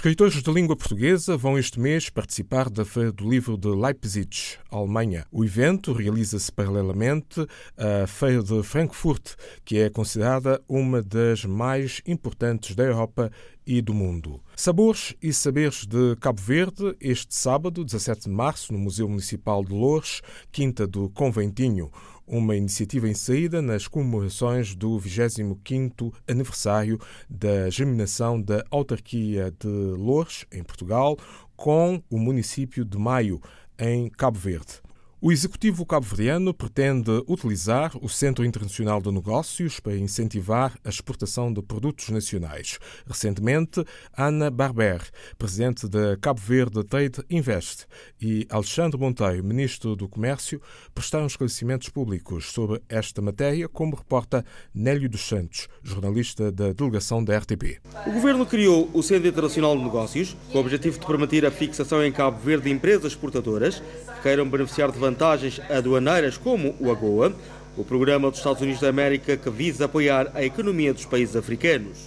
Escritores de língua portuguesa vão este mês participar da Feira do Livro de Leipzig, Alemanha. O evento realiza-se paralelamente à Feira de Frankfurt, que é considerada uma das mais importantes da Europa e do mundo. Sabores e Saberes de Cabo Verde, este sábado, 17 de março, no Museu Municipal de Lourdes, Quinta do Conventinho uma iniciativa inserida nas comemorações do 25º aniversário da germinação da autarquia de Lourdes, em Portugal, com o município de Maio, em Cabo Verde. O executivo cabo-verdiano pretende utilizar o Centro Internacional de Negócios para incentivar a exportação de produtos nacionais. Recentemente, Ana Barber, presidente da Cabo Verde Trade Invest, e Alexandre Monteiro, ministro do Comércio, prestaram esclarecimentos públicos sobre esta matéria, como reporta Nélio dos Santos, jornalista da delegação da RTP. O governo criou o Centro Internacional de Negócios com o objetivo de permitir a fixação em Cabo Verde de empresas exportadoras que queiram beneficiar de vantagens aduaneiras como o AGOA, o programa dos Estados Unidos da América que visa apoiar a economia dos países africanos.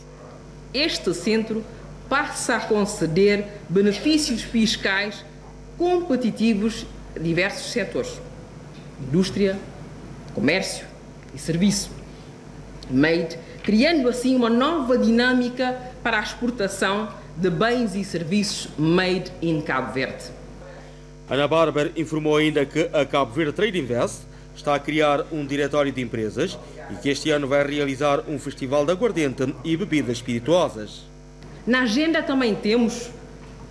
Este centro passa a conceder benefícios fiscais competitivos a diversos setores: indústria, comércio e serviço, made, criando assim uma nova dinâmica para a exportação de bens e serviços made in Cabo Verde. Ana Barber informou ainda que a Cabo Verde Trade Invest está a criar um diretório de empresas e que este ano vai realizar um festival de aguardente e bebidas espirituosas. Na agenda também temos,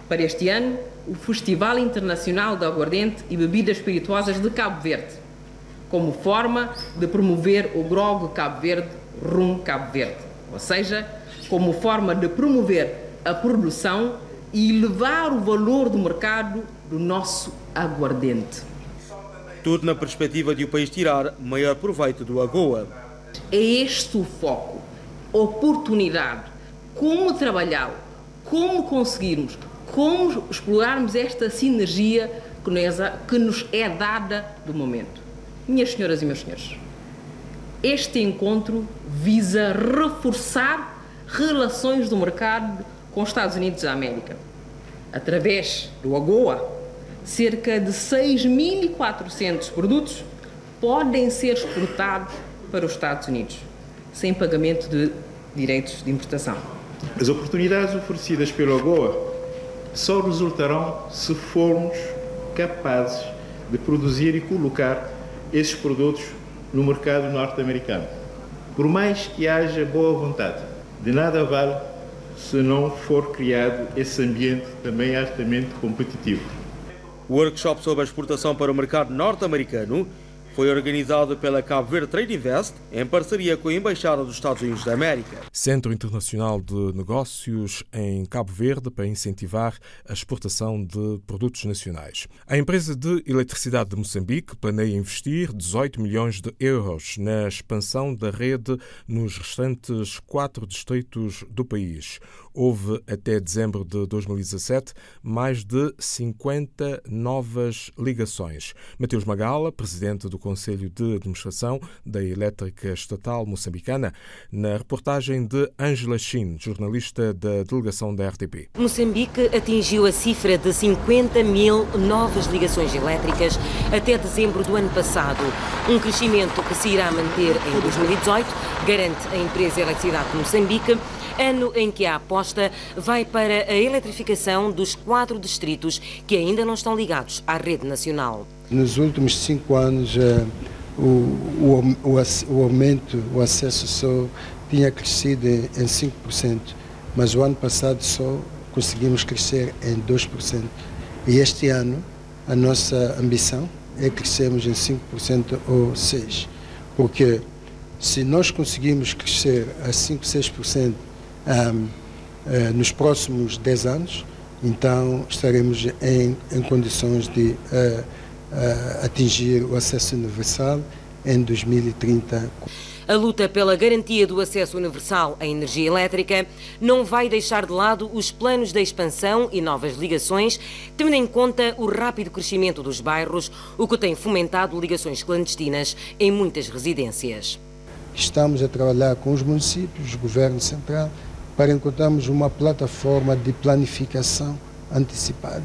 para este ano, o Festival Internacional de Aguardente e Bebidas Espirituosas de Cabo Verde, como forma de promover o grog Cabo Verde, rum Cabo Verde, ou seja, como forma de promover a produção e elevar o valor do mercado do nosso aguardente. Tudo na perspectiva de o país tirar maior proveito do AGOA. É este o foco, oportunidade, como trabalhá-lo, como conseguirmos, como explorarmos esta sinergia que nos é dada do momento. Minhas senhoras e meus senhores, este encontro visa reforçar relações do mercado com os Estados Unidos da América. Através do AGOA, cerca de 6.400 produtos podem ser exportados para os Estados Unidos, sem pagamento de direitos de importação. As oportunidades oferecidas pelo AGOA só resultarão se formos capazes de produzir e colocar esses produtos no mercado norte-americano. Por mais que haja boa vontade, de nada vale se não for criado esse ambiente também altamente competitivo. O workshop sobre a exportação para o mercado norte-americano foi organizado pela Cabo Verde Trade Invest em parceria com a Embaixada dos Estados Unidos da América. Centro Internacional de Negócios em Cabo Verde para incentivar a exportação de produtos nacionais. A empresa de eletricidade de Moçambique planeia investir 18 milhões de euros na expansão da rede nos restantes quatro distritos do país. Houve até dezembro de 2017 mais de 50 novas ligações. Mateus Magala, presidente do Conselho de Administração da Elétrica Estatal Moçambicana, na reportagem de Angela Chin, jornalista da delegação da RTP. Moçambique atingiu a cifra de 50 mil novas ligações elétricas até dezembro do ano passado, um crescimento que se irá manter em 2018, garante a empresa Eletricidade de Moçambique ano em que a aposta vai para a eletrificação dos quatro distritos que ainda não estão ligados à rede nacional. Nos últimos cinco anos, eh, o, o, o, aumento, o acesso só tinha crescido em 5%, mas o ano passado só conseguimos crescer em 2%. E este ano, a nossa ambição é crescermos em 5% ou 6%, porque se nós conseguimos crescer a 5, 6% um, uh, nos próximos 10 anos, então estaremos em, em condições de uh, uh, atingir o acesso universal em 2030. A luta pela garantia do acesso universal à energia elétrica não vai deixar de lado os planos de expansão e novas ligações, tendo em conta o rápido crescimento dos bairros, o que tem fomentado ligações clandestinas em muitas residências. Estamos a trabalhar com os municípios, o Governo Central, para encontrarmos uma plataforma de planificação antecipada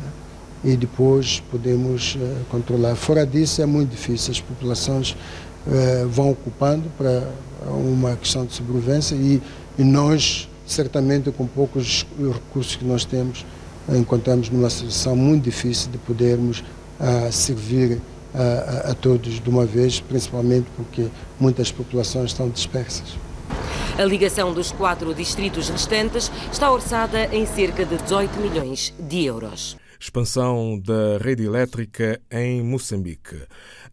e depois podemos uh, controlar. Fora disso é muito difícil, as populações uh, vão ocupando para uma questão de sobrevivência e, e, nós, certamente com poucos recursos que nós temos, encontramos numa situação muito difícil de podermos uh, servir a, a todos de uma vez, principalmente porque muitas populações estão dispersas. A ligação dos quatro distritos restantes está orçada em cerca de 18 milhões de euros. Expansão da rede elétrica em Moçambique.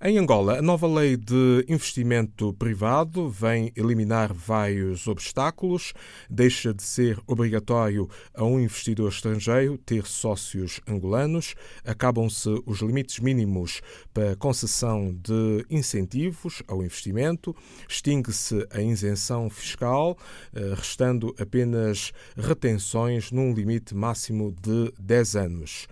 Em Angola, a nova lei de investimento privado vem eliminar vários obstáculos. Deixa de ser obrigatório a um investidor estrangeiro ter sócios angolanos. Acabam-se os limites mínimos para concessão de incentivos ao investimento. Extingue-se a isenção fiscal, eh, restando apenas retenções num limite máximo de 10 anos.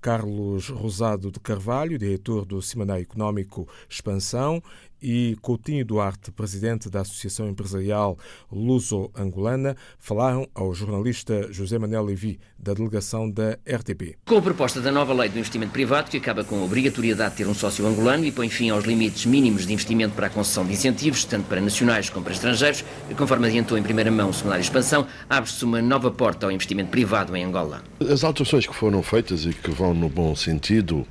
Carlos Rosado de Carvalho, diretor do Semanário Económico Expansão, e Coutinho Duarte, presidente da Associação Empresarial Luso-Angolana, falaram ao jornalista José Manuel Levi, da delegação da RTP. Com a proposta da nova lei do investimento privado, que acaba com a obrigatoriedade de ter um sócio angolano e põe fim aos limites mínimos de investimento para a concessão de incentivos, tanto para nacionais como para estrangeiros, conforme adiantou em primeira mão o Semanário Expansão, abre-se uma nova porta ao investimento privado em Angola. As alterações que foram feitas e que vão no bom sentido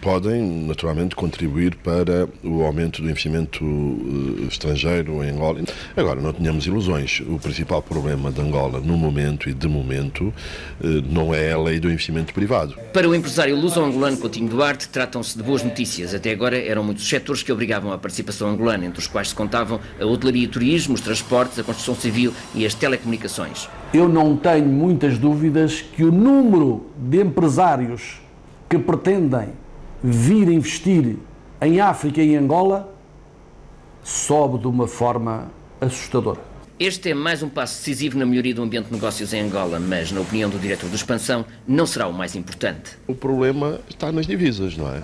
podem naturalmente contribuir para o aumento do investimento uh, estrangeiro em Angola. Agora, não tenhamos ilusões. O principal problema de Angola, no momento e de momento, uh, não é a lei do investimento privado. Para o empresário luso-angolano Coutinho Duarte, tratam-se de boas notícias. Até agora eram muitos setores que obrigavam a participação angolana, entre os quais se contavam a hotelaria e turismo, os transportes, a construção civil e as telecomunicações. Eu não tenho muitas dúvidas que o número de empresários que pretendem vir investir em África e Angola sobe de uma forma assustadora. Este é mais um passo decisivo na melhoria do ambiente de negócios em Angola, mas, na opinião do diretor do Expansão, não será o mais importante. O problema está nas divisas, não é?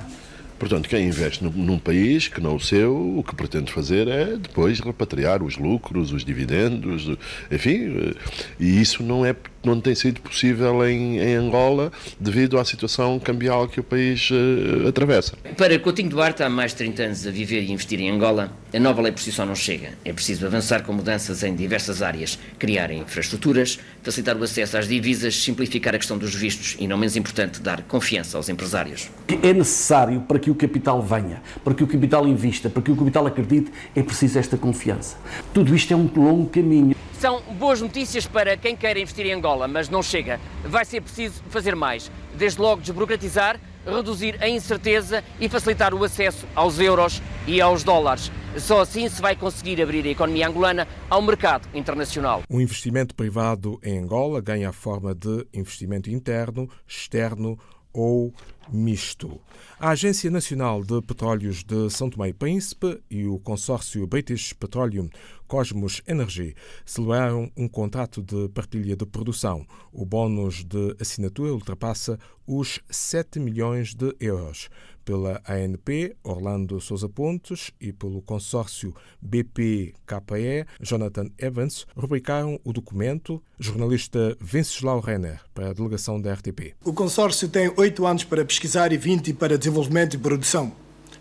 Portanto, quem investe num país que não o seu, o que pretende fazer é depois repatriar os lucros, os dividendos, enfim, e isso não, é, não tem sido possível em, em Angola devido à situação cambial que o país uh, atravessa. Para Coutinho Duarte, há mais de 30 anos a viver e investir em Angola, a nova lei por si só não chega. É preciso avançar com mudanças em diversas áreas, criar infraestruturas, facilitar o acesso às divisas, simplificar a questão dos vistos e, não menos importante, dar confiança aos empresários. É necessário para que que o capital venha, para que o capital invista, para que o capital acredite, é preciso esta confiança. Tudo isto é um longo caminho. São boas notícias para quem quer investir em Angola, mas não chega. Vai ser preciso fazer mais. Desde logo desburocratizar, reduzir a incerteza e facilitar o acesso aos euros e aos dólares. Só assim se vai conseguir abrir a economia angolana ao mercado internacional. O investimento privado em Angola ganha a forma de investimento interno, externo ou misto. A Agência Nacional de Petróleos de São Tomé e Príncipe e o consórcio British Petroleum Cosmos Energy celebraram um contrato de partilha de produção. O bónus de assinatura ultrapassa os 7 milhões de euros pela ANP, Orlando Souza Pontes, e pelo consórcio BP-KE, Jonathan Evans, rubricaram o documento. Jornalista Venceslau Renner, para a delegação da RTP. O consórcio tem oito anos para pesquisar e 20 para desenvolvimento e produção.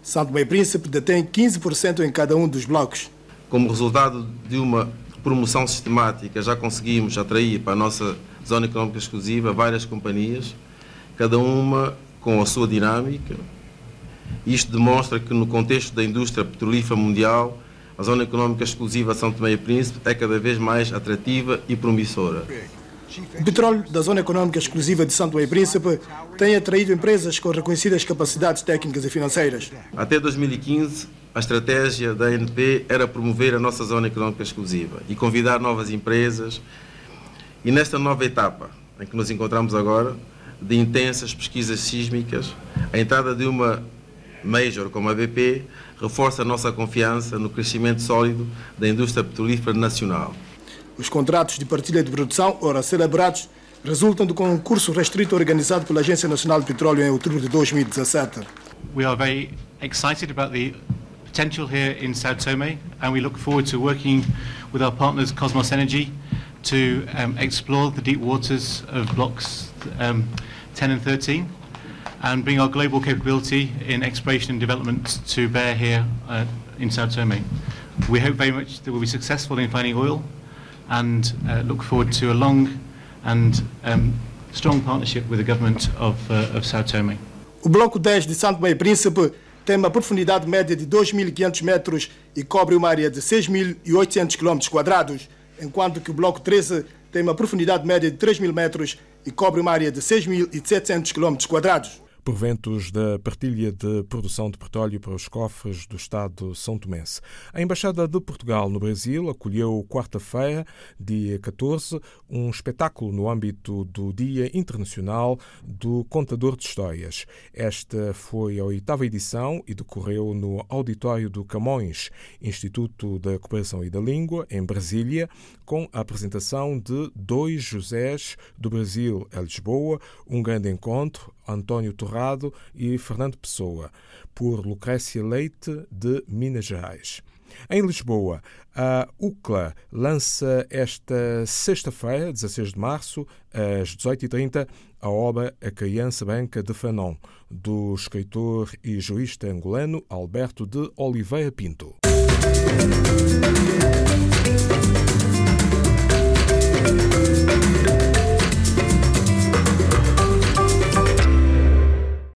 Santo Meio Príncipe detém 15% em cada um dos blocos. Como resultado de uma promoção sistemática, já conseguimos atrair para a nossa zona económica exclusiva várias companhias, cada uma com a sua dinâmica, isto demonstra que, no contexto da indústria petrolífera mundial, a zona económica exclusiva São Tomé e Príncipe é cada vez mais atrativa e promissora. O petróleo da Zona Económica Exclusiva de Santo e Príncipe tem atraído empresas com reconhecidas capacidades técnicas e financeiras. Até 2015, a estratégia da ANP era promover a nossa Zona Económica Exclusiva e convidar novas empresas. E nesta nova etapa em que nos encontramos agora, de intensas pesquisas sísmicas, a entrada de uma major como a BP reforça a nossa confiança no crescimento sólido da indústria petrolífera nacional. Os contratos de partilha de produção, ora celebrados, resultam do concurso restrito organizado pela Agência Nacional de Petróleo em outubro de 2017. We are very excited about the potential here in Sao Tome and we look forward to working with our partners Cosmos Energy to um, explore the deep waters of blocks um, 10 and 13 and bring our global capability in exploration and development to bear here uh, in Sao Tome. We hope very much that we'll be successful in finding oil and uh, look forward to a long and um, strong partnership with the government of, uh, of Sao Tome. O Bloco 10 de Santo Meio Príncipe tem uma profundidade média de 2.500 metros e cobre uma área de 6.800 km enquanto que o Bloco 13 tem uma profundidade média de 3.000 metros e cobre uma área de 6.700 km proventos da partilha de produção de petróleo para os cofres do Estado São Tomense. A Embaixada de Portugal no Brasil acolheu quarta-feira, dia 14, um espetáculo no âmbito do Dia Internacional do Contador de Histórias. Esta foi a oitava edição e decorreu no Auditório do Camões, Instituto da Cooperação e da Língua, em Brasília, com a apresentação de dois Josés do Brasil a Lisboa, um grande encontro, António E Fernando Pessoa, por Lucrécia Leite, de Minas Gerais. Em Lisboa, a UCLA lança esta sexta-feira, 16 de março, às 18h30, a obra A Criança Branca de Fanon, do escritor e jurista angolano Alberto de Oliveira Pinto.